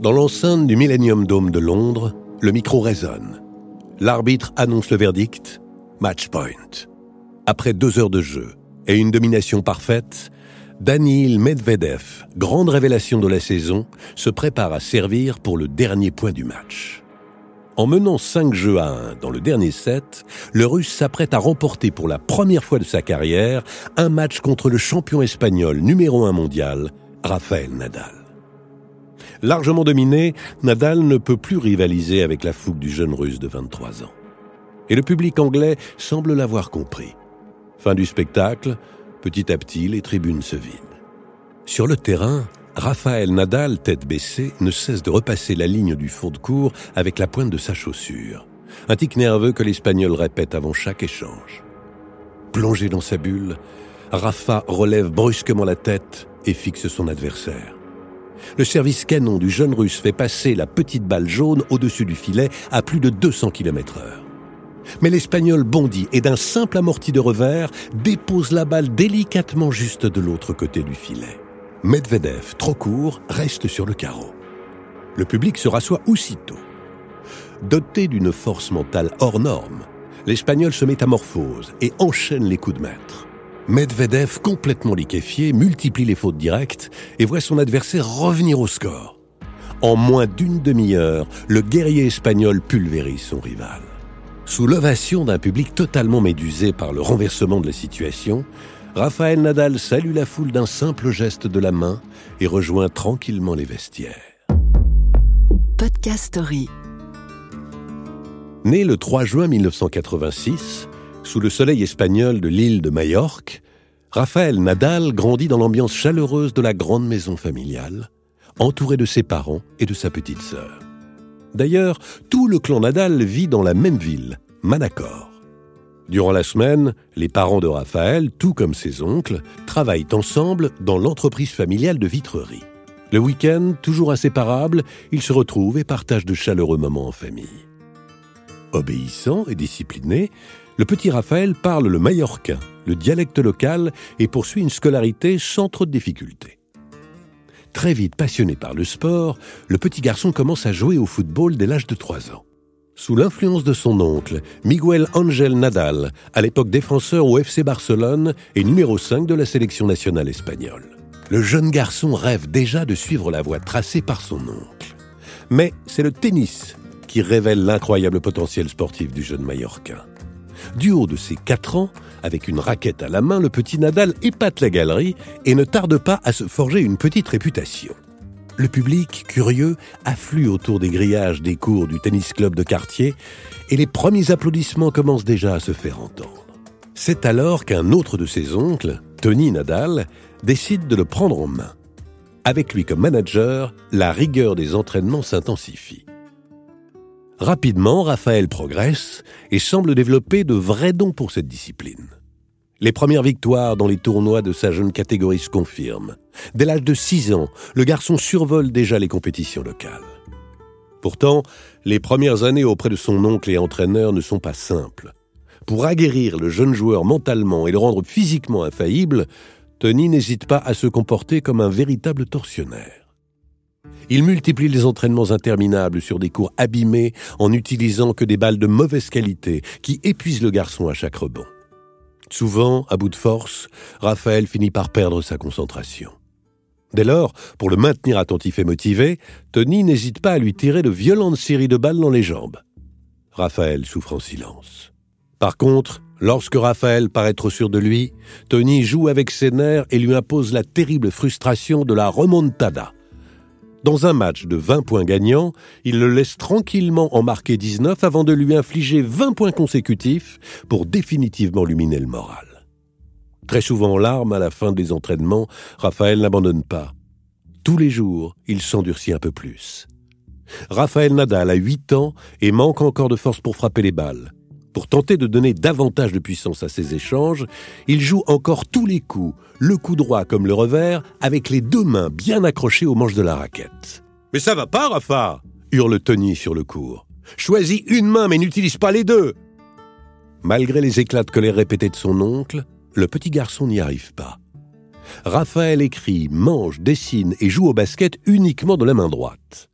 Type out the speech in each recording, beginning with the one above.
Dans l'enceinte du Millennium Dome de Londres, le micro résonne. L'arbitre annonce le verdict. Match point. Après deux heures de jeu et une domination parfaite, Daniil Medvedev, grande révélation de la saison, se prépare à servir pour le dernier point du match. En menant 5 jeux à 1 dans le dernier set, le Russe s'apprête à remporter pour la première fois de sa carrière un match contre le champion espagnol numéro 1 mondial, Rafael Nadal. Largement dominé, Nadal ne peut plus rivaliser avec la fougue du jeune russe de 23 ans. Et le public anglais semble l'avoir compris. Fin du spectacle, petit à petit, les tribunes se vident. Sur le terrain, Raphaël Nadal, tête baissée, ne cesse de repasser la ligne du fond de cours avec la pointe de sa chaussure. Un tic nerveux que l'Espagnol répète avant chaque échange. Plongé dans sa bulle, Rafa relève brusquement la tête et fixe son adversaire. Le service canon du jeune russe fait passer la petite balle jaune au-dessus du filet à plus de 200 km heure. Mais l'Espagnol bondit et d'un simple amorti de revers dépose la balle délicatement juste de l'autre côté du filet. Medvedev, trop court, reste sur le carreau. Le public se rassoit aussitôt. Doté d'une force mentale hors norme, l'Espagnol se métamorphose et enchaîne les coups de maître. Medvedev, complètement liquéfié, multiplie les fautes directes et voit son adversaire revenir au score. En moins d'une demi-heure, le guerrier espagnol pulvérise son rival. Sous l'ovation d'un public totalement médusé par le renversement de la situation, Raphaël Nadal salue la foule d'un simple geste de la main et rejoint tranquillement les vestiaires. Podcast Story. Né le 3 juin 1986, sous le soleil espagnol de l'île de Majorque, Raphaël Nadal grandit dans l'ambiance chaleureuse de la grande maison familiale, entouré de ses parents et de sa petite sœur. D'ailleurs, tout le clan Nadal vit dans la même ville, Manacor. Durant la semaine, les parents de Raphaël, tout comme ses oncles, travaillent ensemble dans l'entreprise familiale de vitrerie. Le week-end, toujours inséparables, ils se retrouvent et partagent de chaleureux moments en famille. Obéissant et discipliné, le petit Raphaël parle le mallorquin, le dialecte local, et poursuit une scolarité sans trop de difficultés. Très vite passionné par le sport, le petit garçon commence à jouer au football dès l'âge de 3 ans. Sous l'influence de son oncle, Miguel Angel Nadal, à l'époque défenseur au FC Barcelone et numéro 5 de la sélection nationale espagnole. Le jeune garçon rêve déjà de suivre la voie tracée par son oncle. Mais c'est le tennis qui révèle l'incroyable potentiel sportif du jeune Mallorquin. Du haut de ses 4 ans, avec une raquette à la main, le petit Nadal épate la galerie et ne tarde pas à se forger une petite réputation. Le public, curieux, afflue autour des grillages des cours du tennis club de quartier et les premiers applaudissements commencent déjà à se faire entendre. C'est alors qu'un autre de ses oncles, Tony Nadal, décide de le prendre en main. Avec lui comme manager, la rigueur des entraînements s'intensifie. Rapidement, Raphaël progresse et semble développer de vrais dons pour cette discipline. Les premières victoires dans les tournois de sa jeune catégorie se confirment. Dès l'âge de 6 ans, le garçon survole déjà les compétitions locales. Pourtant, les premières années auprès de son oncle et entraîneur ne sont pas simples. Pour aguerrir le jeune joueur mentalement et le rendre physiquement infaillible, Tony n'hésite pas à se comporter comme un véritable tortionnaire. Il multiplie les entraînements interminables sur des cours abîmés en n'utilisant que des balles de mauvaise qualité qui épuisent le garçon à chaque rebond. Souvent, à bout de force, Raphaël finit par perdre sa concentration. Dès lors, pour le maintenir attentif et motivé, Tony n'hésite pas à lui tirer de violentes séries de balles dans les jambes. Raphaël souffre en silence. Par contre, lorsque Raphaël paraît trop sûr de lui, Tony joue avec ses nerfs et lui impose la terrible frustration de la remontada. Dans un match de 20 points gagnants, il le laisse tranquillement en marquer 19 avant de lui infliger 20 points consécutifs pour définitivement lui miner le moral. Très souvent en larmes à la fin des entraînements, Raphaël n'abandonne pas. Tous les jours, il s'endurcit un peu plus. Raphaël Nadal a 8 ans et manque encore de force pour frapper les balles. Pour tenter de donner davantage de puissance à ses échanges, il joue encore tous les coups, le coup droit comme le revers, avec les deux mains bien accrochées aux manches de la raquette. Mais ça va pas, Rafa hurle Tony sur le cours. Choisis une main mais n'utilise pas les deux Malgré les éclats de colère répétés de son oncle, le petit garçon n'y arrive pas. Raphaël écrit, mange, dessine et joue au basket uniquement de la main droite.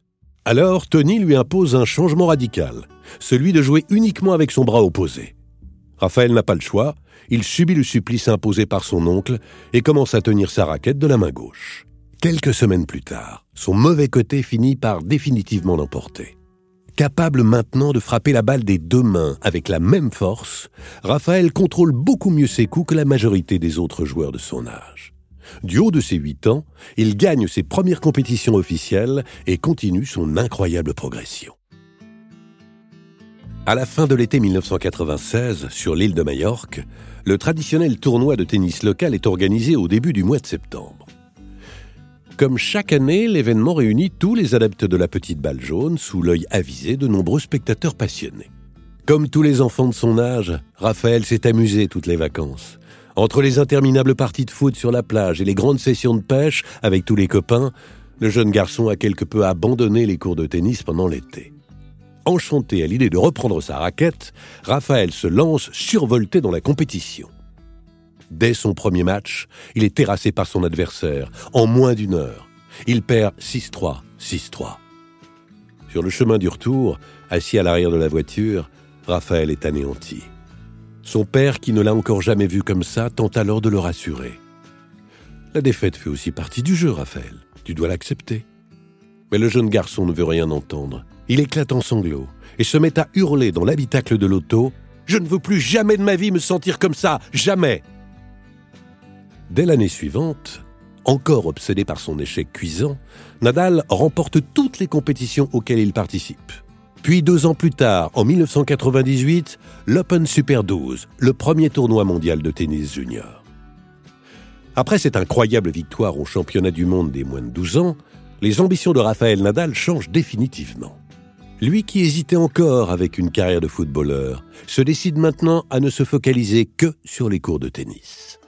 Alors Tony lui impose un changement radical, celui de jouer uniquement avec son bras opposé. Raphaël n'a pas le choix, il subit le supplice imposé par son oncle et commence à tenir sa raquette de la main gauche. Quelques semaines plus tard, son mauvais côté finit par définitivement l'emporter. Capable maintenant de frapper la balle des deux mains avec la même force, Raphaël contrôle beaucoup mieux ses coups que la majorité des autres joueurs de son âge. Du haut de ses 8 ans, il gagne ses premières compétitions officielles et continue son incroyable progression. À la fin de l'été 1996, sur l'île de Majorque, le traditionnel tournoi de tennis local est organisé au début du mois de septembre. Comme chaque année, l'événement réunit tous les adeptes de la petite balle jaune sous l'œil avisé de nombreux spectateurs passionnés. Comme tous les enfants de son âge, Raphaël s'est amusé toutes les vacances. Entre les interminables parties de foot sur la plage et les grandes sessions de pêche avec tous les copains, le jeune garçon a quelque peu abandonné les cours de tennis pendant l'été. Enchanté à l'idée de reprendre sa raquette, Raphaël se lance survolté dans la compétition. Dès son premier match, il est terrassé par son adversaire en moins d'une heure. Il perd 6-3, 6-3. Sur le chemin du retour, assis à l'arrière de la voiture, Raphaël est anéanti. Son père, qui ne l'a encore jamais vu comme ça, tente alors de le rassurer. La défaite fait aussi partie du jeu, Raphaël. Tu dois l'accepter. Mais le jeune garçon ne veut rien entendre. Il éclate en sanglots et se met à hurler dans l'habitacle de l'auto Je ne veux plus jamais de ma vie me sentir comme ça, jamais Dès l'année suivante, encore obsédé par son échec cuisant, Nadal remporte toutes les compétitions auxquelles il participe. Puis deux ans plus tard, en 1998, l'Open Super 12, le premier tournoi mondial de tennis junior. Après cette incroyable victoire au championnat du monde des moins de 12 ans, les ambitions de Raphaël Nadal changent définitivement. Lui qui hésitait encore avec une carrière de footballeur, se décide maintenant à ne se focaliser que sur les cours de tennis.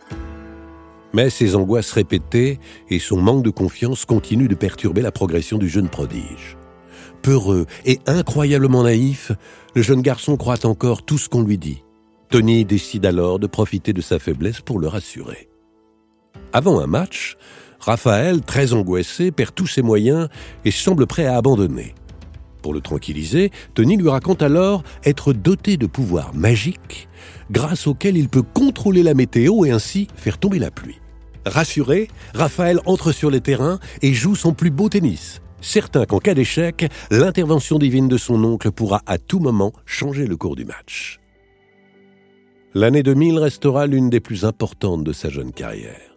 Mais ses angoisses répétées et son manque de confiance continuent de perturber la progression du jeune prodige. Peureux et incroyablement naïf, le jeune garçon croit encore tout ce qu'on lui dit. Tony décide alors de profiter de sa faiblesse pour le rassurer. Avant un match, Raphaël, très angoissé, perd tous ses moyens et semble prêt à abandonner. Pour le tranquilliser, Tony lui raconte alors être doté de pouvoirs magiques grâce auxquels il peut contrôler la météo et ainsi faire tomber la pluie. Rassuré, Raphaël entre sur les terrains et joue son plus beau tennis, certain qu'en cas d'échec, l'intervention divine de son oncle pourra à tout moment changer le cours du match. L'année 2000 restera l'une des plus importantes de sa jeune carrière.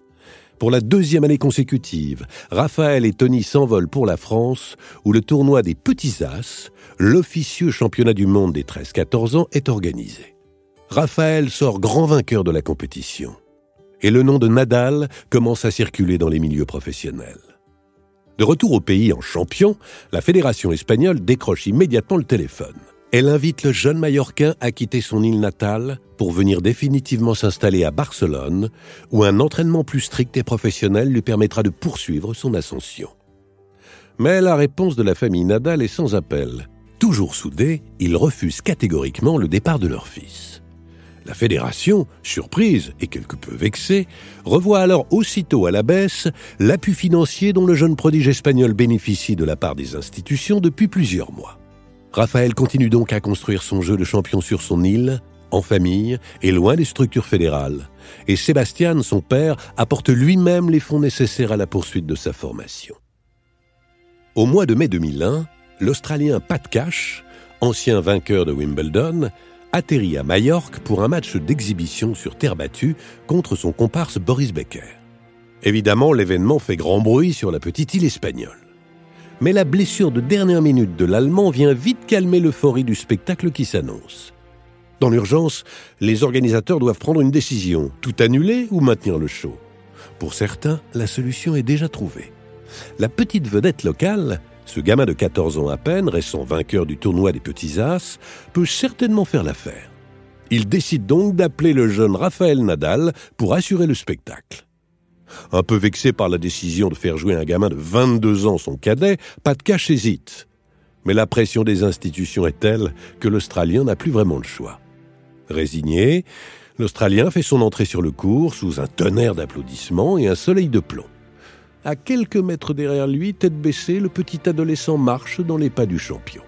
Pour la deuxième année consécutive, Raphaël et Tony s'envolent pour la France, où le tournoi des Petits As, l'officieux championnat du monde des 13-14 ans, est organisé. Raphaël sort grand vainqueur de la compétition. Et le nom de Nadal commence à circuler dans les milieux professionnels. De retour au pays en champion, la fédération espagnole décroche immédiatement le téléphone. Elle invite le jeune Mallorquin à quitter son île natale pour venir définitivement s'installer à Barcelone, où un entraînement plus strict et professionnel lui permettra de poursuivre son ascension. Mais la réponse de la famille Nadal est sans appel. Toujours soudés, ils refusent catégoriquement le départ de leur fils. La fédération, surprise et quelque peu vexée, revoit alors aussitôt à la baisse l'appui financier dont le jeune prodige espagnol bénéficie de la part des institutions depuis plusieurs mois. Raphaël continue donc à construire son jeu de champion sur son île, en famille et loin des structures fédérales. Et Sébastien, son père, apporte lui-même les fonds nécessaires à la poursuite de sa formation. Au mois de mai 2001, l'Australien Pat Cash, ancien vainqueur de Wimbledon, atterrit à Majorque pour un match d'exhibition sur terre battue contre son comparse Boris Becker. Évidemment, l'événement fait grand bruit sur la petite île espagnole mais la blessure de dernière minute de l'Allemand vient vite calmer l'euphorie du spectacle qui s'annonce. Dans l'urgence, les organisateurs doivent prendre une décision, tout annuler ou maintenir le show. Pour certains, la solution est déjà trouvée. La petite vedette locale, ce gamin de 14 ans à peine, récent vainqueur du tournoi des Petits As, peut certainement faire l'affaire. Il décide donc d'appeler le jeune Raphaël Nadal pour assurer le spectacle. Un peu vexé par la décision de faire jouer un gamin de 22 ans son cadet, Pat Cash hésite. Mais la pression des institutions est telle que l'Australien n'a plus vraiment le choix. Résigné, l'Australien fait son entrée sur le cours sous un tonnerre d'applaudissements et un soleil de plomb. À quelques mètres derrière lui, tête baissée, le petit adolescent marche dans les pas du champion.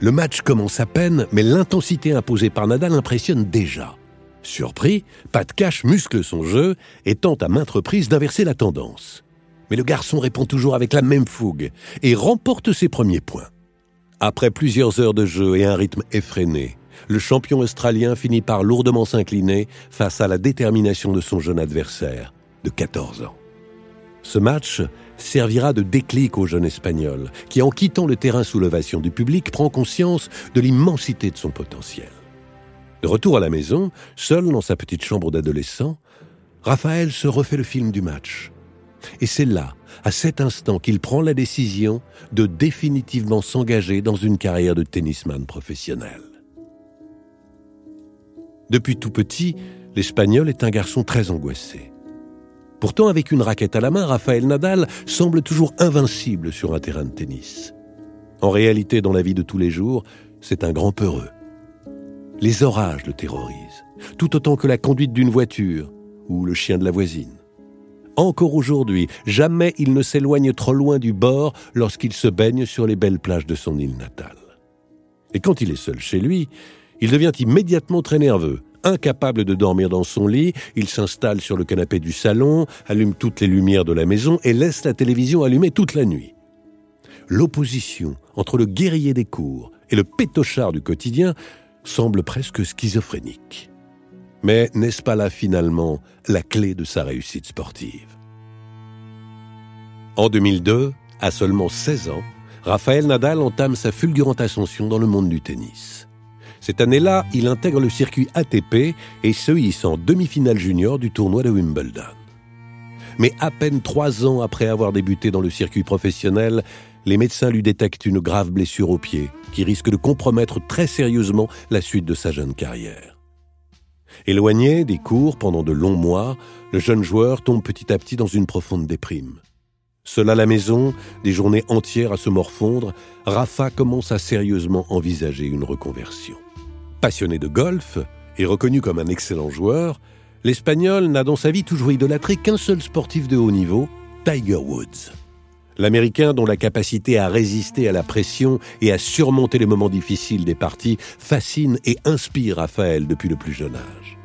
Le match commence à peine, mais l'intensité imposée par Nadal impressionne déjà. Surpris, Pat Cash muscle son jeu et tente à maintes reprises d'inverser la tendance. Mais le garçon répond toujours avec la même fougue et remporte ses premiers points. Après plusieurs heures de jeu et un rythme effréné, le champion australien finit par lourdement s'incliner face à la détermination de son jeune adversaire de 14 ans. Ce match servira de déclic au jeune Espagnol, qui en quittant le terrain sous l'ovation du public prend conscience de l'immensité de son potentiel. De retour à la maison, seul dans sa petite chambre d'adolescent, Raphaël se refait le film du match. Et c'est là, à cet instant, qu'il prend la décision de définitivement s'engager dans une carrière de tennisman professionnel. Depuis tout petit, l'Espagnol est un garçon très angoissé. Pourtant, avec une raquette à la main, Raphaël Nadal semble toujours invincible sur un terrain de tennis. En réalité, dans la vie de tous les jours, c'est un grand peureux. Les orages le terrorisent, tout autant que la conduite d'une voiture ou le chien de la voisine. Encore aujourd'hui, jamais il ne s'éloigne trop loin du bord lorsqu'il se baigne sur les belles plages de son île natale. Et quand il est seul chez lui, il devient immédiatement très nerveux. Incapable de dormir dans son lit, il s'installe sur le canapé du salon, allume toutes les lumières de la maison et laisse la télévision allumée toute la nuit. L'opposition entre le guerrier des cours et le pétochard du quotidien semble presque schizophrénique. Mais n'est-ce pas là finalement la clé de sa réussite sportive? En 2002, à seulement 16 ans, Raphaël Nadal entame sa fulgurante ascension dans le monde du tennis. Cette année-là, il intègre le circuit ATP et se hisse en demi-finale junior du tournoi de Wimbledon. Mais à peine trois ans après avoir débuté dans le circuit professionnel, les médecins lui détectent une grave blessure au pied qui risque de compromettre très sérieusement la suite de sa jeune carrière. Éloigné des cours pendant de longs mois, le jeune joueur tombe petit à petit dans une profonde déprime. Seul à la maison, des journées entières à se morfondre, Rafa commence à sérieusement envisager une reconversion. Passionné de golf et reconnu comme un excellent joueur, l'Espagnol n'a dans sa vie toujours idolâtré qu'un seul sportif de haut niveau, Tiger Woods. L'Américain, dont la capacité à résister à la pression et à surmonter les moments difficiles des parties, fascine et inspire Raphaël depuis le plus jeune âge.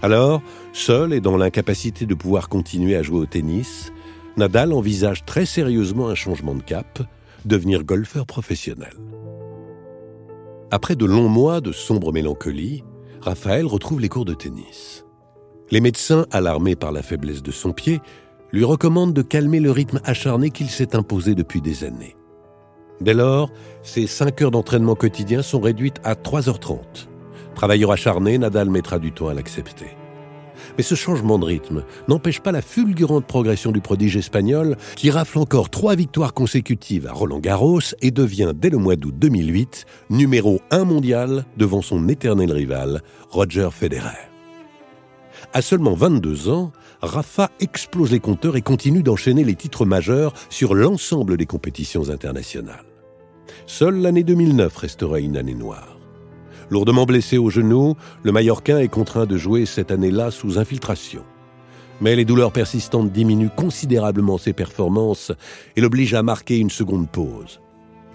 Alors, seul et dans l'incapacité de pouvoir continuer à jouer au tennis, Nadal envisage très sérieusement un changement de cap, devenir golfeur professionnel. Après de longs mois de sombre mélancolie, Raphaël retrouve les cours de tennis. Les médecins, alarmés par la faiblesse de son pied, lui recommande de calmer le rythme acharné qu'il s'est imposé depuis des années. Dès lors, ses 5 heures d'entraînement quotidien sont réduites à 3h30. Travailleur acharné, Nadal mettra du temps à l'accepter. Mais ce changement de rythme n'empêche pas la fulgurante progression du prodige espagnol qui rafle encore trois victoires consécutives à Roland Garros et devient dès le mois d'août 2008 numéro 1 mondial devant son éternel rival, Roger Federer. À seulement 22 ans, Rafa explose les compteurs et continue d'enchaîner les titres majeurs sur l'ensemble des compétitions internationales. Seule l'année 2009 restera une année noire. Lourdement blessé au genou, le Mallorquin est contraint de jouer cette année-là sous infiltration. Mais les douleurs persistantes diminuent considérablement ses performances et l'obligent à marquer une seconde pause.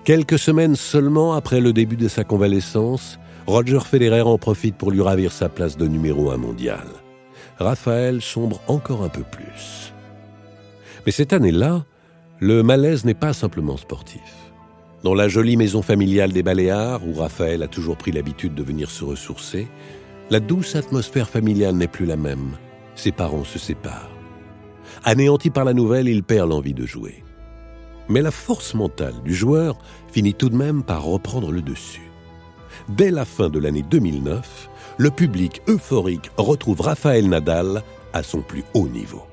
Quelques semaines seulement après le début de sa convalescence, Roger Federer en profite pour lui ravir sa place de numéro un mondial. Raphaël sombre encore un peu plus. Mais cette année-là, le malaise n'est pas simplement sportif. Dans la jolie maison familiale des Baléares, où Raphaël a toujours pris l'habitude de venir se ressourcer, la douce atmosphère familiale n'est plus la même. Ses parents se séparent. Anéanti par la nouvelle, il perd l'envie de jouer. Mais la force mentale du joueur finit tout de même par reprendre le dessus. Dès la fin de l'année 2009, le public euphorique retrouve Raphaël Nadal à son plus haut niveau.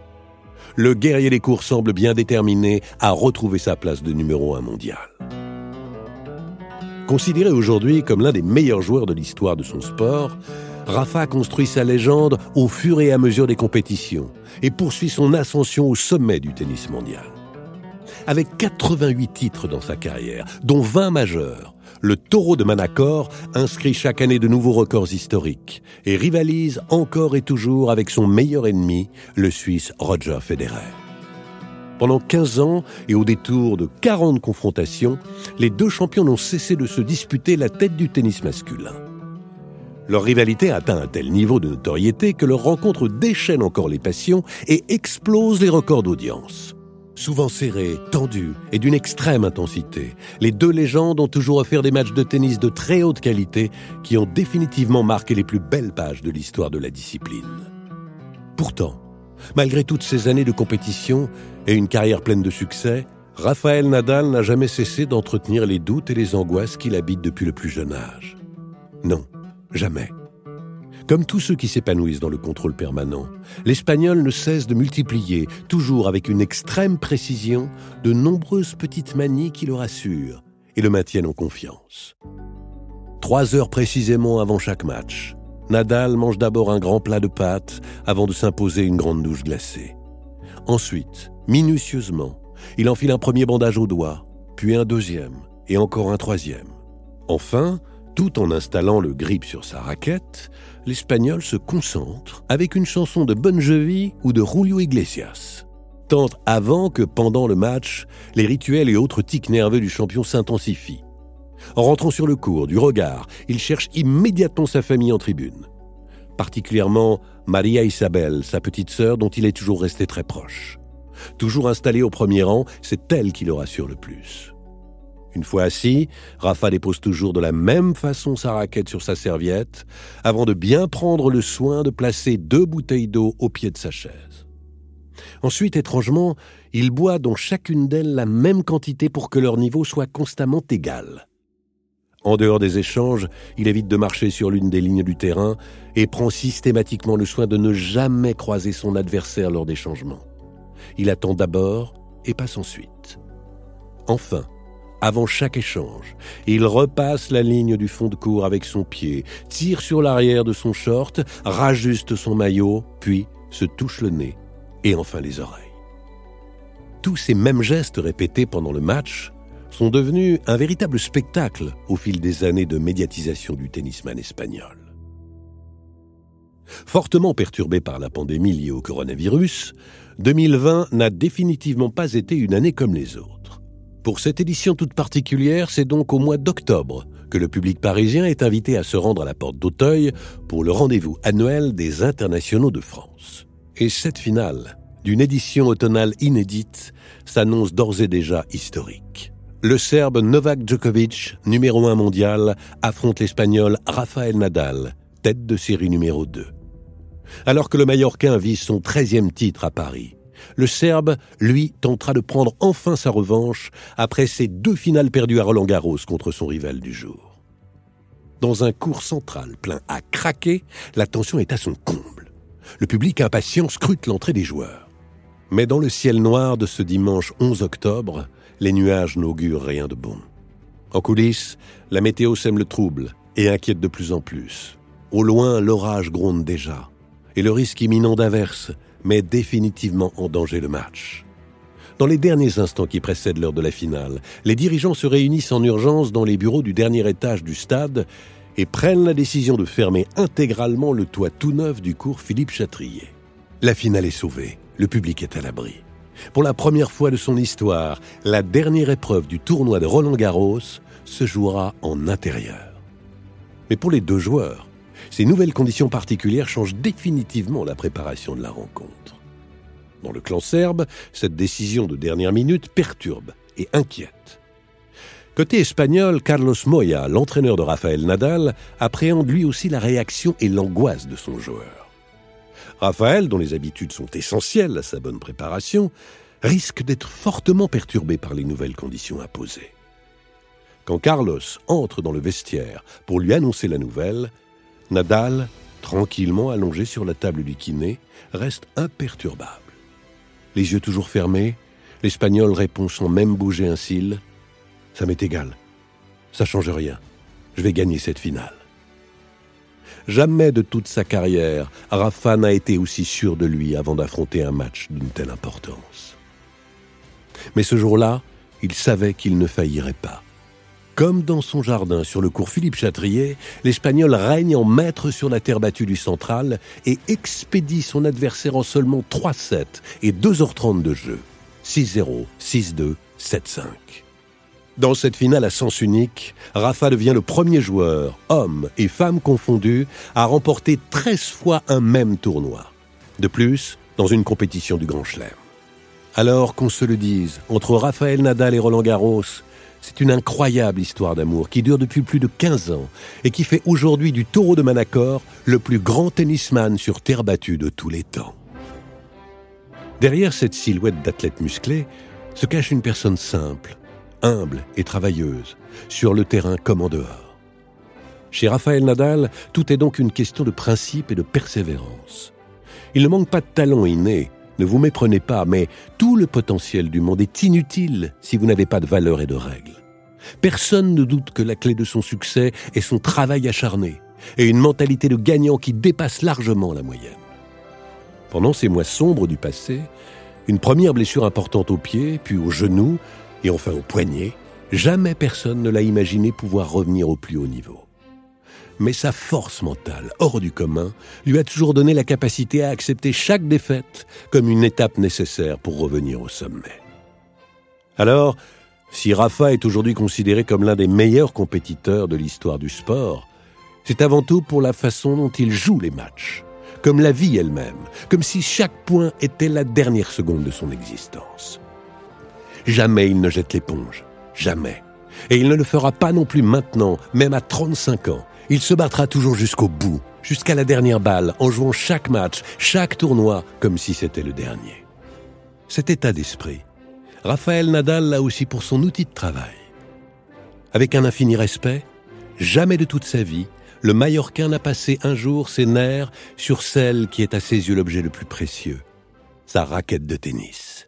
Le guerrier des cours semble bien déterminé à retrouver sa place de numéro un mondial. Considéré aujourd'hui comme l'un des meilleurs joueurs de l'histoire de son sport, Rafa construit sa légende au fur et à mesure des compétitions et poursuit son ascension au sommet du tennis mondial. Avec 88 titres dans sa carrière, dont 20 majeurs, le taureau de Manacor inscrit chaque année de nouveaux records historiques et rivalise encore et toujours avec son meilleur ennemi, le Suisse Roger Federer. Pendant 15 ans et au détour de 40 confrontations, les deux champions n'ont cessé de se disputer la tête du tennis masculin. Leur rivalité atteint un tel niveau de notoriété que leur rencontre déchaîne encore les passions et explose les records d'audience. Souvent serrés, tendus et d'une extrême intensité, les deux légendes ont toujours offert des matchs de tennis de très haute qualité qui ont définitivement marqué les plus belles pages de l'histoire de la discipline. Pourtant, malgré toutes ces années de compétition et une carrière pleine de succès, Raphaël Nadal n'a jamais cessé d'entretenir les doutes et les angoisses qui l'habitent depuis le plus jeune âge. Non, jamais. Comme tous ceux qui s'épanouissent dans le contrôle permanent, l'Espagnol ne cesse de multiplier, toujours avec une extrême précision, de nombreuses petites manies qui le rassurent et le maintiennent en confiance. Trois heures précisément avant chaque match, Nadal mange d'abord un grand plat de pâtes avant de s'imposer une grande douche glacée. Ensuite, minutieusement, il enfile un premier bandage au doigt, puis un deuxième, et encore un troisième. Enfin, tout en installant le grip sur sa raquette, l'Espagnol se concentre avec une chanson de Bon Jovi ou de Julio Iglesias. Tant avant que pendant le match, les rituels et autres tics nerveux du champion s'intensifient. En rentrant sur le cours, du regard, il cherche immédiatement sa famille en tribune. Particulièrement Maria Isabel, sa petite sœur dont il est toujours resté très proche. Toujours installée au premier rang, c'est elle qui le rassure le plus. Une fois assis, Rafa dépose toujours de la même façon sa raquette sur sa serviette, avant de bien prendre le soin de placer deux bouteilles d'eau au pied de sa chaise. Ensuite, étrangement, il boit dans chacune d'elles la même quantité pour que leur niveau soit constamment égal. En dehors des échanges, il évite de marcher sur l'une des lignes du terrain et prend systématiquement le soin de ne jamais croiser son adversaire lors des changements. Il attend d'abord et passe ensuite. Enfin, avant chaque échange. Il repasse la ligne du fond de cours avec son pied, tire sur l'arrière de son short, rajuste son maillot, puis se touche le nez et enfin les oreilles. Tous ces mêmes gestes répétés pendant le match sont devenus un véritable spectacle au fil des années de médiatisation du tennisman espagnol. Fortement perturbé par la pandémie liée au coronavirus, 2020 n'a définitivement pas été une année comme les autres. Pour cette édition toute particulière, c'est donc au mois d'octobre que le public parisien est invité à se rendre à la porte d'Auteuil pour le rendez-vous annuel des internationaux de France. Et cette finale, d'une édition automnale inédite, s'annonce d'ores et déjà historique. Le Serbe Novak Djokovic, numéro 1 mondial, affronte l'Espagnol Rafael Nadal, tête de série numéro 2. Alors que le Mallorquin vise son 13e titre à Paris, le Serbe, lui, tentera de prendre enfin sa revanche après ses deux finales perdues à Roland Garros contre son rival du jour. Dans un cours central plein à craquer, la tension est à son comble. Le public impatient scrute l'entrée des joueurs. Mais dans le ciel noir de ce dimanche 11 octobre, les nuages n'augurent rien de bon. En coulisses, la météo sème le trouble et inquiète de plus en plus. Au loin, l'orage gronde déjà, et le risque imminent d'averse met définitivement en danger le match. Dans les derniers instants qui précèdent l'heure de la finale, les dirigeants se réunissent en urgence dans les bureaux du dernier étage du stade et prennent la décision de fermer intégralement le toit tout neuf du cours Philippe Chatrier. La finale est sauvée, le public est à l'abri. Pour la première fois de son histoire, la dernière épreuve du tournoi de Roland Garros se jouera en intérieur. Mais pour les deux joueurs, ces nouvelles conditions particulières changent définitivement la préparation de la rencontre. Dans le clan serbe, cette décision de dernière minute perturbe et inquiète. Côté espagnol, Carlos Moya, l'entraîneur de Rafael Nadal, appréhende lui aussi la réaction et l'angoisse de son joueur. Rafael, dont les habitudes sont essentielles à sa bonne préparation, risque d'être fortement perturbé par les nouvelles conditions imposées. Quand Carlos entre dans le vestiaire pour lui annoncer la nouvelle, Nadal, tranquillement allongé sur la table du kiné, reste imperturbable. Les yeux toujours fermés, l'Espagnol répond sans même bouger un cil. Ça m'est égal. Ça change rien. Je vais gagner cette finale. Jamais de toute sa carrière, Rafa n'a été aussi sûr de lui avant d'affronter un match d'une telle importance. Mais ce jour-là, il savait qu'il ne faillirait pas. Comme dans son jardin sur le cours Philippe Chatrier, l'Espagnol règne en maître sur la terre battue du central et expédie son adversaire en seulement 3 sets et 2h30 de jeu. 6-0, 6-2, 7-5. Dans cette finale à sens unique, Rafa devient le premier joueur, hommes et femmes confondus, à remporter 13 fois un même tournoi. De plus, dans une compétition du Grand Chelem. Alors qu'on se le dise, entre Raphaël Nadal et Roland Garros, c'est une incroyable histoire d'amour qui dure depuis plus de 15 ans et qui fait aujourd'hui du taureau de Manacor le plus grand tennisman sur terre battue de tous les temps. Derrière cette silhouette d'athlète musclé se cache une personne simple, humble et travailleuse, sur le terrain comme en dehors. Chez Raphaël Nadal, tout est donc une question de principe et de persévérance. Il ne manque pas de talent inné, ne vous méprenez pas, mais tout le potentiel du monde est inutile si vous n'avez pas de valeur et de règles. Personne ne doute que la clé de son succès est son travail acharné et une mentalité de gagnant qui dépasse largement la moyenne. Pendant ces mois sombres du passé, une première blessure importante au pied, puis au genou, et enfin au poignet, jamais personne ne l'a imaginé pouvoir revenir au plus haut niveau. Mais sa force mentale, hors du commun, lui a toujours donné la capacité à accepter chaque défaite comme une étape nécessaire pour revenir au sommet. Alors, si Rafa est aujourd'hui considéré comme l'un des meilleurs compétiteurs de l'histoire du sport, c'est avant tout pour la façon dont il joue les matchs, comme la vie elle-même, comme si chaque point était la dernière seconde de son existence. Jamais il ne jette l'éponge. Jamais. Et il ne le fera pas non plus maintenant, même à 35 ans. Il se battra toujours jusqu'au bout, jusqu'à la dernière balle, en jouant chaque match, chaque tournoi, comme si c'était le dernier. Cet état d'esprit, Raphaël Nadal l'a aussi pour son outil de travail. Avec un infini respect, jamais de toute sa vie, le Mallorquin n'a passé un jour ses nerfs sur celle qui est à ses yeux l'objet le plus précieux, sa raquette de tennis.